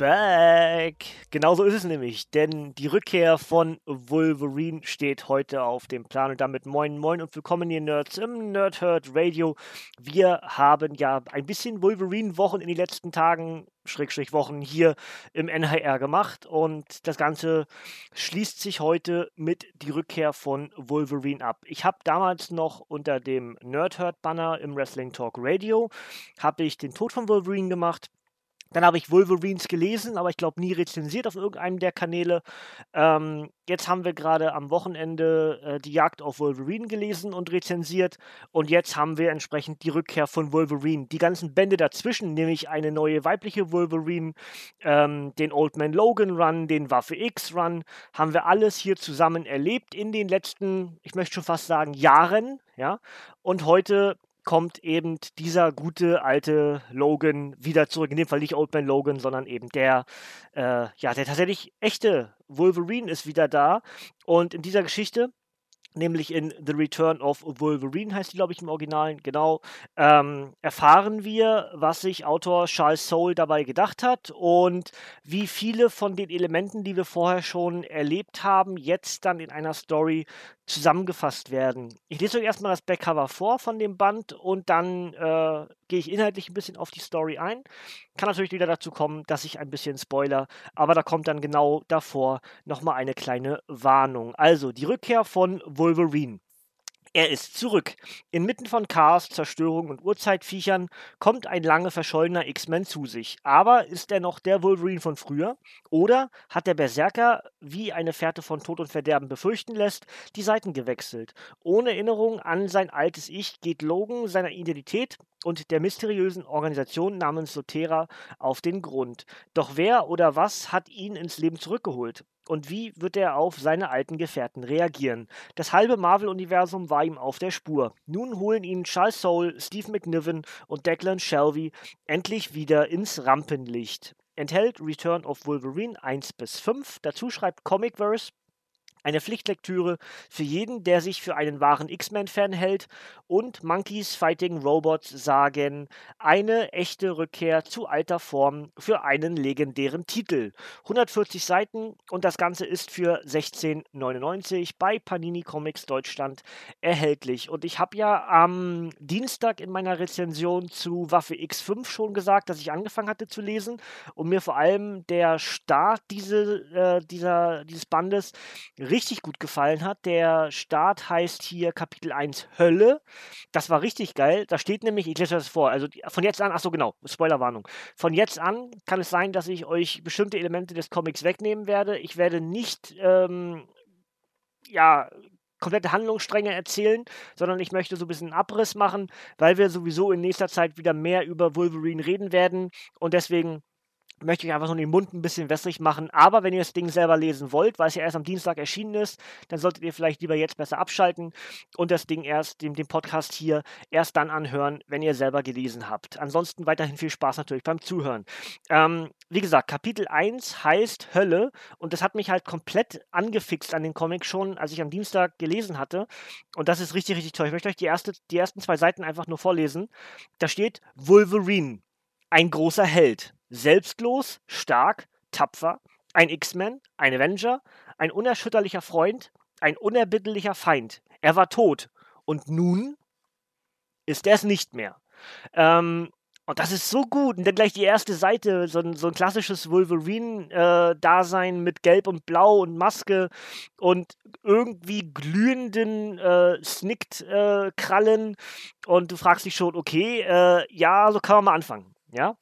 Back. Genauso ist es nämlich, denn die Rückkehr von Wolverine steht heute auf dem Plan und damit moin moin und willkommen ihr Nerds im Nerdhurt Radio. Wir haben ja ein bisschen Wolverine-Wochen in den letzten Tagen, Schrägstrich Wochen hier im NHR gemacht und das Ganze schließt sich heute mit die Rückkehr von Wolverine ab. Ich habe damals noch unter dem Nerdhurt-Banner im Wrestling Talk Radio, habe ich den Tod von Wolverine gemacht. Dann habe ich Wolverines gelesen, aber ich glaube nie rezensiert auf irgendeinem der Kanäle. Ähm, jetzt haben wir gerade am Wochenende äh, die Jagd auf Wolverine gelesen und rezensiert. Und jetzt haben wir entsprechend die Rückkehr von Wolverine. Die ganzen Bände dazwischen, nämlich eine neue weibliche Wolverine, ähm, den Old Man Logan Run, den Waffe X Run, haben wir alles hier zusammen erlebt in den letzten, ich möchte schon fast sagen, Jahren. Ja? Und heute kommt eben dieser gute alte Logan wieder zurück. In dem Fall nicht Old Man Logan, sondern eben der, äh, ja, der tatsächlich echte Wolverine ist wieder da. Und in dieser Geschichte, nämlich in The Return of Wolverine heißt die, glaube ich, im Originalen, genau, ähm, erfahren wir, was sich Autor Charles Soule dabei gedacht hat und wie viele von den Elementen, die wir vorher schon erlebt haben, jetzt dann in einer Story zusammengefasst werden. Ich lese euch erstmal das Backcover vor von dem Band und dann äh, gehe ich inhaltlich ein bisschen auf die Story ein. Kann natürlich wieder dazu kommen, dass ich ein bisschen spoiler, aber da kommt dann genau davor nochmal eine kleine Warnung. Also die Rückkehr von Wolverine. Er ist zurück. Inmitten von Chaos, Zerstörung und Urzeitviechern kommt ein lange verschollener X-Men zu sich. Aber ist er noch der Wolverine von früher? Oder hat der Berserker, wie eine Fährte von Tod und Verderben befürchten lässt, die Seiten gewechselt? Ohne Erinnerung an sein altes Ich geht Logan seiner Identität und der mysteriösen Organisation namens Sotera auf den Grund. Doch wer oder was hat ihn ins Leben zurückgeholt? Und wie wird er auf seine alten Gefährten reagieren? Das halbe Marvel-Universum war ihm auf der Spur. Nun holen ihn Charles Soule, Steve McNiven und Declan Shelby endlich wieder ins Rampenlicht. Enthält Return of Wolverine 1 bis 5. Dazu schreibt Comicverse eine Pflichtlektüre für jeden, der sich für einen wahren X-Men-Fan hält. Und Monkeys Fighting Robots sagen eine echte Rückkehr zu alter Form für einen legendären Titel. 140 Seiten und das Ganze ist für 16,99 bei Panini Comics Deutschland erhältlich. Und ich habe ja am Dienstag in meiner Rezension zu Waffe X5 schon gesagt, dass ich angefangen hatte zu lesen und mir vor allem der Start diese, äh, dieser, dieses Bandes richtig gut gefallen hat. Der Start heißt hier Kapitel 1 Hölle. Das war richtig geil. Da steht nämlich, ich lese das vor, also von jetzt an, ach so genau, Spoilerwarnung. Von jetzt an kann es sein, dass ich euch bestimmte Elemente des Comics wegnehmen werde. Ich werde nicht, ähm, ja, komplette Handlungsstränge erzählen, sondern ich möchte so ein bisschen einen Abriss machen, weil wir sowieso in nächster Zeit wieder mehr über Wolverine reden werden und deswegen möchte ich einfach nur den Mund ein bisschen wässrig machen. Aber wenn ihr das Ding selber lesen wollt, weil es ja erst am Dienstag erschienen ist, dann solltet ihr vielleicht lieber jetzt besser abschalten und das Ding erst, den, den Podcast hier, erst dann anhören, wenn ihr selber gelesen habt. Ansonsten weiterhin viel Spaß natürlich beim Zuhören. Ähm, wie gesagt, Kapitel 1 heißt Hölle und das hat mich halt komplett angefixt an den Comic schon, als ich am Dienstag gelesen hatte. Und das ist richtig, richtig toll. Ich möchte euch die, erste, die ersten zwei Seiten einfach nur vorlesen. Da steht Wolverine, ein großer Held. Selbstlos, stark, tapfer, ein X-Men, ein Avenger, ein unerschütterlicher Freund, ein unerbittlicher Feind. Er war tot. Und nun ist er es nicht mehr. Ähm, und das ist so gut. Und dann gleich die erste Seite, so ein, so ein klassisches Wolverine-Dasein mit Gelb und Blau und Maske und irgendwie glühenden äh, Snicked-Krallen. und du fragst dich schon, okay, äh, ja, so kann man mal anfangen. Ja,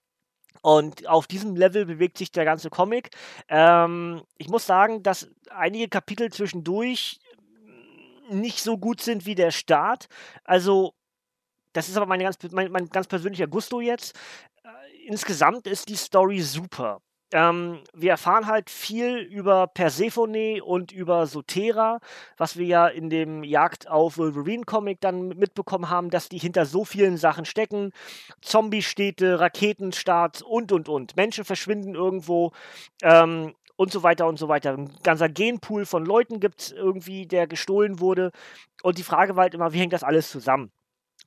und auf diesem Level bewegt sich der ganze Comic. Ähm, ich muss sagen, dass einige Kapitel zwischendurch nicht so gut sind wie der Start. Also, das ist aber mein ganz, mein, mein ganz persönlicher Gusto jetzt. Äh, insgesamt ist die Story super. Ähm, wir erfahren halt viel über Persephone und über Sotera, was wir ja in dem Jagd auf Wolverine-Comic dann mitbekommen haben, dass die hinter so vielen Sachen stecken. Zombie-Städte, Raketenstarts und und und. Menschen verschwinden irgendwo. Ähm, und so weiter und so weiter. Ein ganzer Genpool von Leuten gibt es irgendwie, der gestohlen wurde. Und die Frage war halt immer, wie hängt das alles zusammen?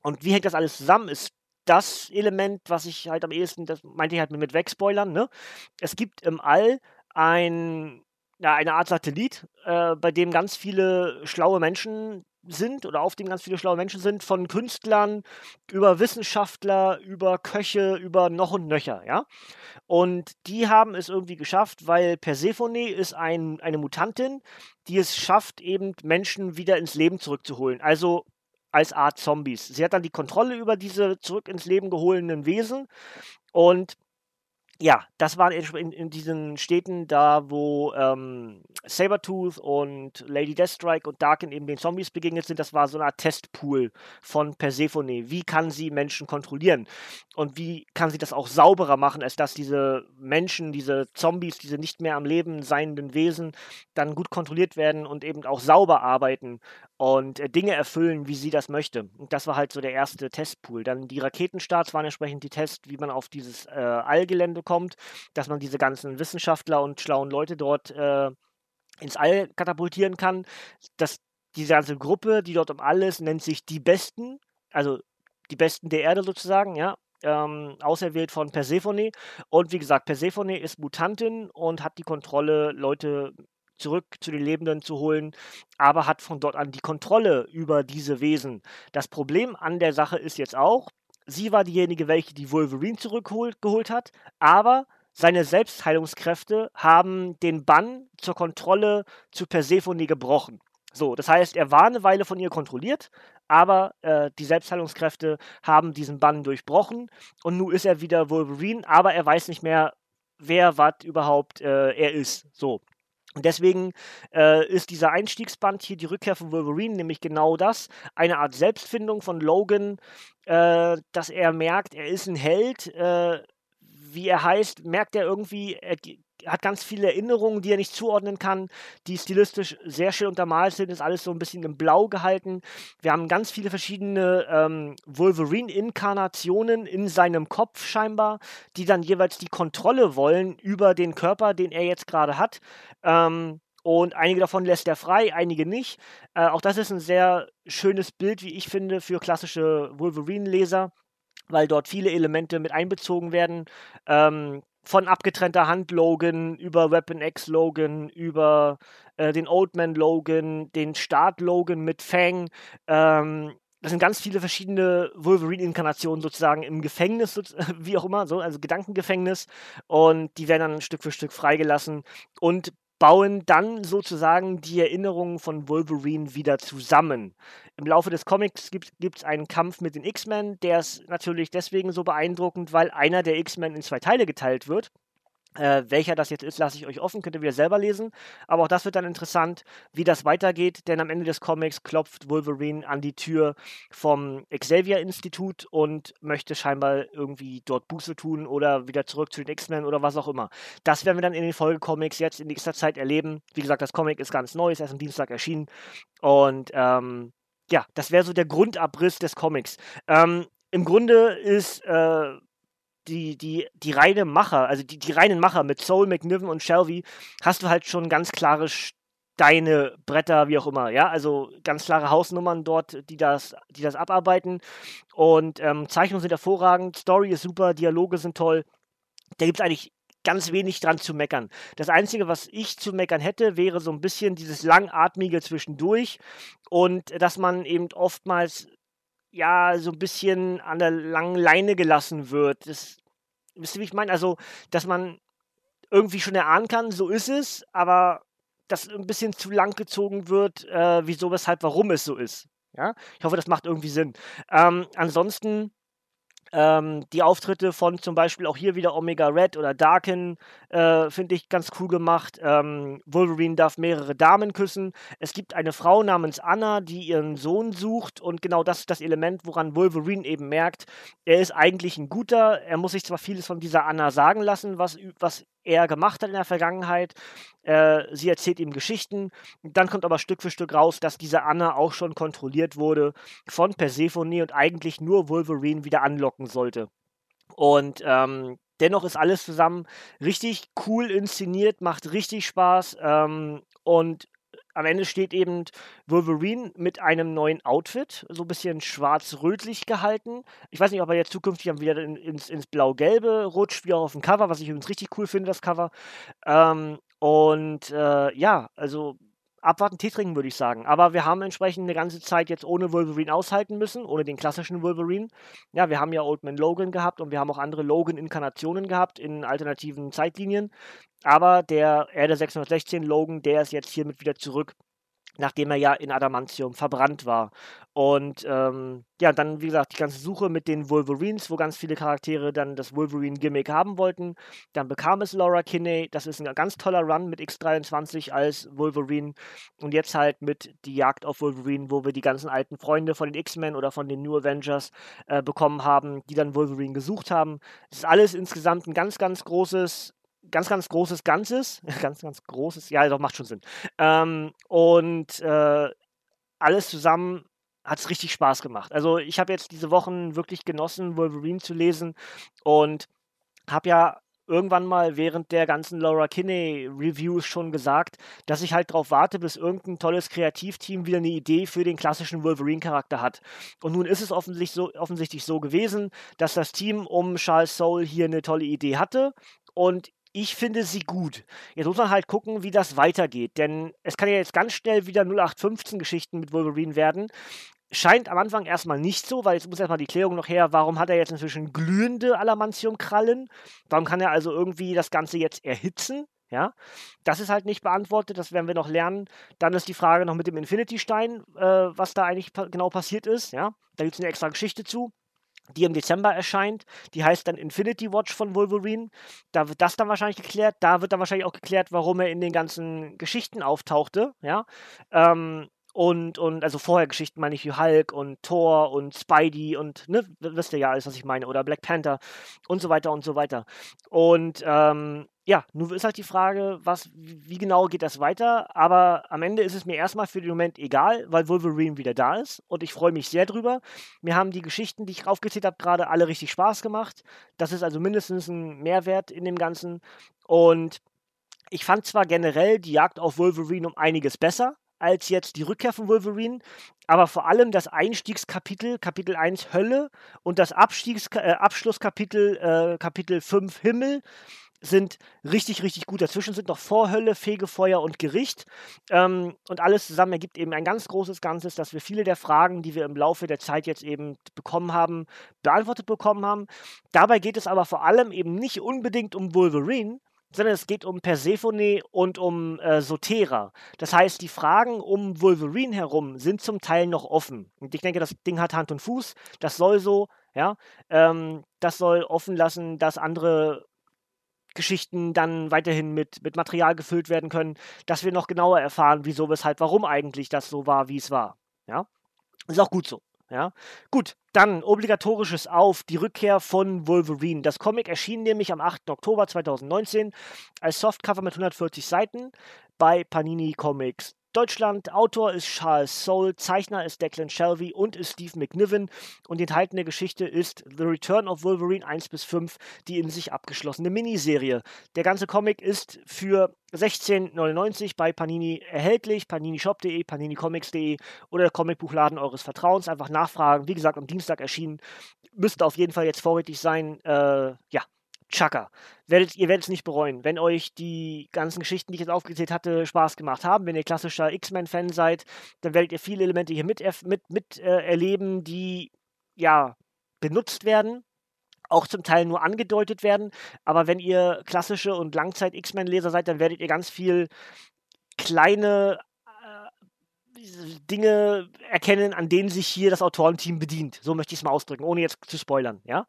Und wie hängt das alles zusammen, ist das Element, was ich halt am ehesten, das meinte ich halt mit Wegspoilern, ne? Es gibt im All ein, ja, eine Art Satellit, äh, bei dem ganz viele schlaue Menschen sind oder auf dem ganz viele schlaue Menschen sind, von Künstlern über Wissenschaftler, über Köche, über noch und nöcher, ja. Und die haben es irgendwie geschafft, weil Persephone ist ein, eine Mutantin, die es schafft, eben Menschen wieder ins Leben zurückzuholen. Also als Art Zombies. Sie hat dann die Kontrolle über diese zurück ins Leben geholenen Wesen und ja, das waren in, in, diesen Städten da, wo ähm, Sabertooth und Lady Deathstrike und Darkin eben den Zombies begegnet sind. Das war so eine Art Testpool von Persephone. Wie kann sie Menschen kontrollieren? Und wie kann sie das auch sauberer machen, als dass diese Menschen, diese Zombies, diese nicht mehr am Leben seienden Wesen dann gut kontrolliert werden und eben auch sauber arbeiten und äh, Dinge erfüllen, wie sie das möchte. Und das war halt so der erste Testpool. Dann die Raketenstarts waren entsprechend die Tests, wie man auf dieses äh, Allgelände kommt dass man diese ganzen Wissenschaftler und schlauen Leute dort äh, ins All katapultieren kann. Das, diese ganze Gruppe, die dort um alles nennt sich die Besten, also die Besten der Erde sozusagen, ja. Ähm, auserwählt von Persephone. Und wie gesagt, Persephone ist Mutantin und hat die Kontrolle, Leute zurück zu den Lebenden zu holen, aber hat von dort an die Kontrolle über diese Wesen. Das Problem an der Sache ist jetzt auch, sie war diejenige, welche die Wolverine zurückgeholt hat, aber seine Selbstheilungskräfte haben den Bann zur Kontrolle zu Persephone gebrochen. So, das heißt, er war eine Weile von ihr kontrolliert, aber äh, die Selbstheilungskräfte haben diesen Bann durchbrochen und nun ist er wieder Wolverine, aber er weiß nicht mehr, wer was überhaupt äh, er ist. So. Und deswegen äh, ist dieser Einstiegsband hier die Rückkehr von Wolverine nämlich genau das, eine Art Selbstfindung von Logan, äh, dass er merkt, er ist ein Held, äh, wie er heißt, merkt er irgendwie, er hat ganz viele Erinnerungen, die er nicht zuordnen kann, die stilistisch sehr schön untermalt sind, ist alles so ein bisschen im Blau gehalten. Wir haben ganz viele verschiedene ähm, Wolverine-Inkarnationen in seinem Kopf scheinbar, die dann jeweils die Kontrolle wollen über den Körper, den er jetzt gerade hat. Ähm, und einige davon lässt er frei, einige nicht. Äh, auch das ist ein sehr schönes Bild, wie ich finde, für klassische Wolverine-Leser, weil dort viele Elemente mit einbezogen werden. Ähm, von abgetrennter Hand Logan über Weapon X Logan, über äh, den Old Man Logan, den Start Logan mit Fang. Ähm, das sind ganz viele verschiedene Wolverine-Inkarnationen sozusagen im Gefängnis, wie auch immer, so, also Gedankengefängnis. Und die werden dann Stück für Stück freigelassen und bauen dann sozusagen die Erinnerungen von Wolverine wieder zusammen. Im Laufe des Comics gibt es einen Kampf mit den X-Men, der ist natürlich deswegen so beeindruckend, weil einer der X-Men in zwei Teile geteilt wird. Äh, welcher das jetzt ist, lasse ich euch offen, könnt ihr wieder selber lesen. Aber auch das wird dann interessant, wie das weitergeht, denn am Ende des Comics klopft Wolverine an die Tür vom Xavier-Institut und möchte scheinbar irgendwie dort Buße tun oder wieder zurück zu den X-Men oder was auch immer. Das werden wir dann in den Folgecomics jetzt in nächster Zeit erleben. Wie gesagt, das Comic ist ganz neu, ist erst am Dienstag erschienen. Und ähm, ja, das wäre so der Grundabriss des Comics. Ähm, Im Grunde ist. Äh, die, die, die reine Macher, also die, die reinen Macher mit Soul, McNiven und Shelby, hast du halt schon ganz klare Steine, Bretter, wie auch immer, ja, also ganz klare Hausnummern dort, die das, die das abarbeiten. Und ähm, Zeichnungen sind hervorragend, Story ist super, Dialoge sind toll. Da gibt es eigentlich ganz wenig dran zu meckern. Das Einzige, was ich zu meckern hätte, wäre so ein bisschen dieses langatmige zwischendurch und dass man eben oftmals ja, so ein bisschen an der langen Leine gelassen wird. Das, wisst ihr, wie ich meine? Also, dass man irgendwie schon erahnen kann, so ist es, aber dass ein bisschen zu lang gezogen wird, äh, wieso, weshalb, warum es so ist. Ja, ich hoffe, das macht irgendwie Sinn. Ähm, ansonsten Ähm, die Auftritte von zum Beispiel auch hier wieder Omega Red oder Darken äh, finde ich ganz cool gemacht. Ähm, Wolverine darf mehrere Damen küssen. Es gibt eine Frau namens Anna, die ihren Sohn sucht und genau das ist das Element, woran Wolverine eben merkt, er ist eigentlich ein guter. Er muss sich zwar vieles von dieser Anna sagen lassen, was, was er gemacht hat in der Vergangenheit. Äh, sie erzählt ihm Geschichten. Dann kommt aber Stück für Stück raus, dass diese Anna auch schon kontrolliert wurde von Persephone und eigentlich nur Wolverine wieder anlocken sollte. Und ähm, dennoch ist alles zusammen richtig cool inszeniert, macht richtig Spaß ähm, und am Ende steht eben Wolverine mit einem neuen Outfit, so ein bisschen schwarz-rötlich gehalten. Ich weiß nicht, ob er jetzt zukünftig wieder in, ins, ins Blau-Gelbe rutscht, wie auch auf dem Cover, was ich übrigens richtig cool finde, das Cover. Ähm, und äh, ja, also abwarten, Tee trinken, würde ich sagen. Aber wir haben entsprechend eine ganze Zeit jetzt ohne Wolverine aushalten müssen, ohne den klassischen Wolverine. Ja, wir haben ja Old Man Logan gehabt und wir haben auch andere Logan-Inkarnationen gehabt in alternativen Zeitlinien. Aber der Erde 616 Logan, der ist jetzt hiermit wieder zurück nachdem er ja in Adamantium verbrannt war. Und ähm, ja, dann, wie gesagt, die ganze Suche mit den Wolverines, wo ganz viele Charaktere dann das Wolverine-Gimmick haben wollten. Dann bekam es Laura Kinney. Das ist ein ganz toller Run mit X23 als Wolverine. Und jetzt halt mit die Jagd auf Wolverine, wo wir die ganzen alten Freunde von den X-Men oder von den New Avengers äh, bekommen haben, die dann Wolverine gesucht haben. Es ist alles insgesamt ein ganz, ganz großes ganz, ganz großes Ganzes. ganz, ganz großes, ja, doch, macht schon Sinn. Ähm, und äh, alles zusammen hat es richtig Spaß gemacht. Also ich habe jetzt diese Wochen wirklich genossen, Wolverine zu lesen und habe ja irgendwann mal während der ganzen Laura Kinney Reviews schon gesagt, dass ich halt darauf warte, bis irgendein tolles Kreativteam wieder eine Idee für den klassischen Wolverine-Charakter hat. Und nun ist es offensichtlich so, offensichtlich so gewesen, dass das Team um Charles Soule hier eine tolle Idee hatte und ich finde sie gut. Jetzt muss man halt gucken, wie das weitergeht. Denn es kann ja jetzt ganz schnell wieder 0815-Geschichten mit Wolverine werden. Scheint am Anfang erstmal nicht so, weil jetzt muss erstmal die Klärung noch her, warum hat er jetzt inzwischen glühende Alamantium-Krallen? Warum kann er also irgendwie das Ganze jetzt erhitzen? Ja, das ist halt nicht beantwortet, das werden wir noch lernen. Dann ist die Frage noch mit dem Infinity-Stein, äh, was da eigentlich pa genau passiert ist. Ja, da gibt es eine extra Geschichte zu die im Dezember erscheint. Die heißt dann Infinity Watch von Wolverine. Da wird das dann wahrscheinlich geklärt. Da wird dann wahrscheinlich auch geklärt, warum er in den ganzen Geschichten auftauchte. Ja. Ähm, und, und also vorher Geschichten meine ich wie Hulk und Thor und Spidey und ne, wisst ihr ja alles, was ich meine, oder Black Panther und so weiter und so weiter. Und ähm, ja, nun ist halt die Frage, was, wie genau geht das weiter? Aber am Ende ist es mir erstmal für den Moment egal, weil Wolverine wieder da ist und ich freue mich sehr drüber. Mir haben die Geschichten, die ich aufgezählt habe, gerade alle richtig Spaß gemacht. Das ist also mindestens ein Mehrwert in dem Ganzen. Und ich fand zwar generell die Jagd auf Wolverine um einiges besser als jetzt die Rückkehr von Wolverine, aber vor allem das Einstiegskapitel, Kapitel 1 Hölle und das Abstiegs äh, Abschlusskapitel, äh, Kapitel 5 Himmel, sind richtig, richtig gut. Dazwischen sind noch Vorhölle, Fegefeuer und Gericht. Ähm, und alles zusammen ergibt eben ein ganz großes Ganzes, dass wir viele der Fragen, die wir im Laufe der Zeit jetzt eben bekommen haben, beantwortet bekommen haben. Dabei geht es aber vor allem eben nicht unbedingt um Wolverine, sondern es geht um Persephone und um äh, Sotera. Das heißt, die Fragen um Wolverine herum sind zum Teil noch offen. Und ich denke, das Ding hat Hand und Fuß. Das soll so, ja. Ähm, das soll offen lassen, dass andere Geschichten dann weiterhin mit, mit Material gefüllt werden können, dass wir noch genauer erfahren, wieso, weshalb, warum eigentlich das so war, wie es war. Ja, ist auch gut so. Ja, gut, dann obligatorisches auf die Rückkehr von Wolverine. Das Comic erschien nämlich am 8. Oktober 2019 als Softcover mit 140 Seiten bei Panini Comics Deutschland. Autor ist Charles Soule, Zeichner ist Declan Shelby und ist Steve McNiven. Und die enthaltene Geschichte ist The Return of Wolverine 1 bis 5, die in sich abgeschlossene Miniserie. Der ganze Comic ist für 16,99 bei Panini erhältlich, paninishop.de, paninicomics.de oder der Comicbuchladen eures Vertrauens. Einfach nachfragen. Wie gesagt, am Dienstag erschienen. Müsste auf jeden Fall jetzt vorrätig sein. Äh, ja, Chaka. Werdet, ihr werdet es nicht bereuen. Wenn euch die ganzen Geschichten, die ich jetzt aufgezählt hatte, Spaß gemacht haben, wenn ihr klassischer X-Men-Fan seid, dann werdet ihr viele Elemente hier mit, mit, mit äh, die ja benutzt werden, auch zum Teil nur angedeutet werden. Aber wenn ihr klassische und Langzeit-X-Men-Leser seid, dann werdet ihr ganz viel kleine Dinge erkennen, an denen sich hier das Autorenteam bedient. So möchte ich es mal ausdrücken, ohne jetzt zu spoilern, ja.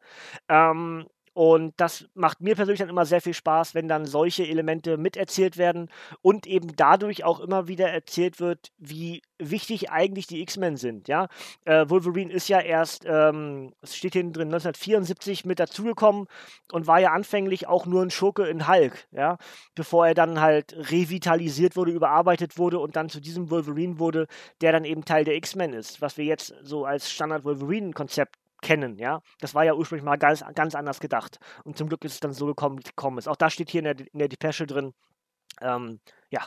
Ähm, und das macht mir persönlich dann immer sehr viel Spaß, wenn dann solche Elemente miterzählt werden und eben dadurch auch immer wieder erzählt wird, wie wichtig eigentlich die X-Men sind. Ja? Äh, Wolverine ist ja erst, ähm, es steht hinten drin, 1974 mit dazugekommen und war ja anfänglich auch nur ein Schurke in Hulk, ja? bevor er dann halt revitalisiert wurde, überarbeitet wurde und dann zu diesem Wolverine wurde, der dann eben Teil der X-Men ist, was wir jetzt so als Standard-Wolverine-Konzept kennen, ja. Das war ja ursprünglich mal ganz, ganz anders gedacht. Und zum Glück ist es dann so gekommen, wie es gekommen ist. Auch da steht hier in der, in der Depesche drin, ähm, ja,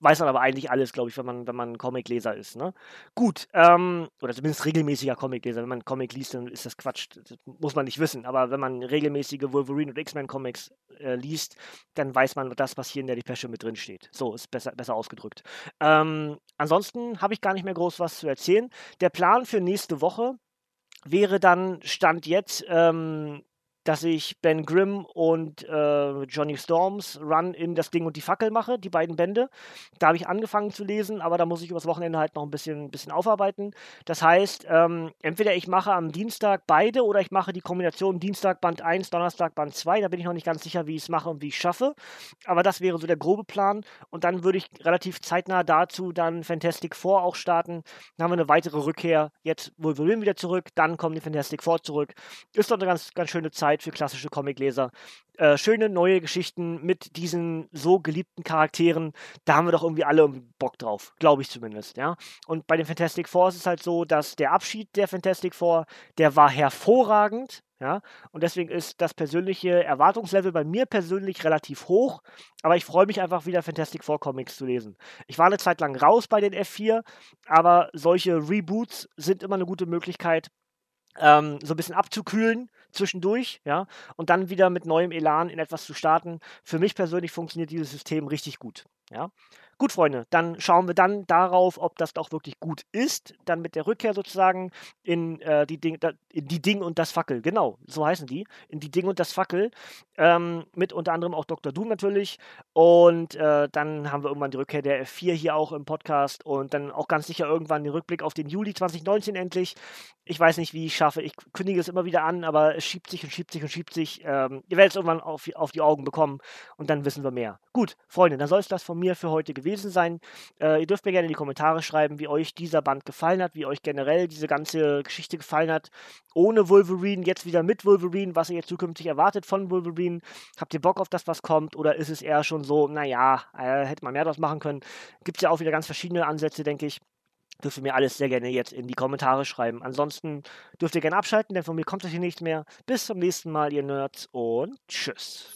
weiß man aber eigentlich alles, glaube ich, wenn man, wenn man Comicleser ist. Ne? Gut, ähm, oder zumindest regelmäßiger Comicleser. Wenn man Comic liest, dann ist das Quatsch. Das muss man nicht wissen. Aber wenn man regelmäßige Wolverine und X-Men-Comics äh, liest, dann weiß man das, was hier in der Depesche mit drin steht. So ist besser, besser ausgedrückt. Ähm, ansonsten habe ich gar nicht mehr groß was zu erzählen. Der Plan für nächste Woche wäre dann Stand jetzt ähm, dass ich Ben Grimm und äh, Johnny Storms Run in das Ding und die Fackel mache, die beiden Bände. Da habe ich angefangen zu lesen, aber da muss ich übers Wochenende halt noch ein bisschen, bisschen aufarbeiten. Das heißt, ähm, entweder ich mache am Dienstag beide oder ich mache die Kombination Dienstag Band 1, Donnerstag Band 2. Da bin ich noch nicht ganz sicher, wie ich es mache und wie ich es schaffe. Aber das wäre so der grobe Plan. Und dann würde ich relativ zeitnah dazu dann Fantastic Four auch starten. Dann haben wir eine weitere Rückkehr. Jetzt Wolverine wieder zurück, dann kommen die Fantastic Four zurück. Ist doch eine ganz, ganz schöne Zeit Zeit für klassische Comicleser. Äh, schöne neue Geschichten mit diesen so geliebten Charakteren. Da haben wir doch irgendwie alle Bock drauf, glaube ich zumindest. Ja. Und bei den Fantastic Four ist es halt so, dass der Abschied der Fantastic Four, der war hervorragend. Ja, und deswegen ist das persönliche Erwartungslevel bei mir persönlich relativ hoch, aber ich freue mich einfach wieder Fantastic Four Comics zu lesen. Ich war eine Zeit lang raus bei den F4, aber solche Reboots sind immer eine gute Möglichkeit, ähm, so ein bisschen abzukühlen zwischendurch, ja, und dann wieder mit neuem Elan in etwas zu starten. Für mich persönlich funktioniert dieses System richtig gut, ja. Gut, Freunde, dann schauen wir dann darauf, ob das auch wirklich gut ist. Dann mit der Rückkehr sozusagen in, äh, die, Ding, da, in die Ding und das Fackel. Genau, so heißen die. In die Ding und das Fackel. Ähm, mit unter anderem auch Dr. Doom natürlich. Und äh, dann haben wir irgendwann die Rückkehr der F4 hier auch im Podcast. Und dann auch ganz sicher irgendwann den Rückblick auf den Juli 2019 endlich. Ich weiß nicht, wie ich schaffe. Ich kündige es immer wieder an, aber es schiebt sich und schiebt sich und schiebt sich. Ähm, ihr werdet es irgendwann auf, auf die Augen bekommen. Und dann wissen wir mehr. Gut, Freunde, dann soll es das von mir für heute gewesen sein. Äh, ihr dürft mir gerne in die Kommentare schreiben, wie euch dieser Band gefallen hat, wie euch generell diese ganze Geschichte gefallen hat. Ohne Wolverine, jetzt wieder mit Wolverine, was ihr jetzt zukünftig erwartet von Wolverine. Habt ihr Bock auf das, was kommt? Oder ist es eher schon so, naja, äh, hätte man mehr draus machen können? Gibt es ja auch wieder ganz verschiedene Ansätze, denke ich dürft ihr mir alles sehr gerne jetzt in die Kommentare schreiben. Ansonsten dürft ihr gerne abschalten, denn von mir kommt das hier nicht mehr. Bis zum nächsten Mal, ihr Nerds, und tschüss.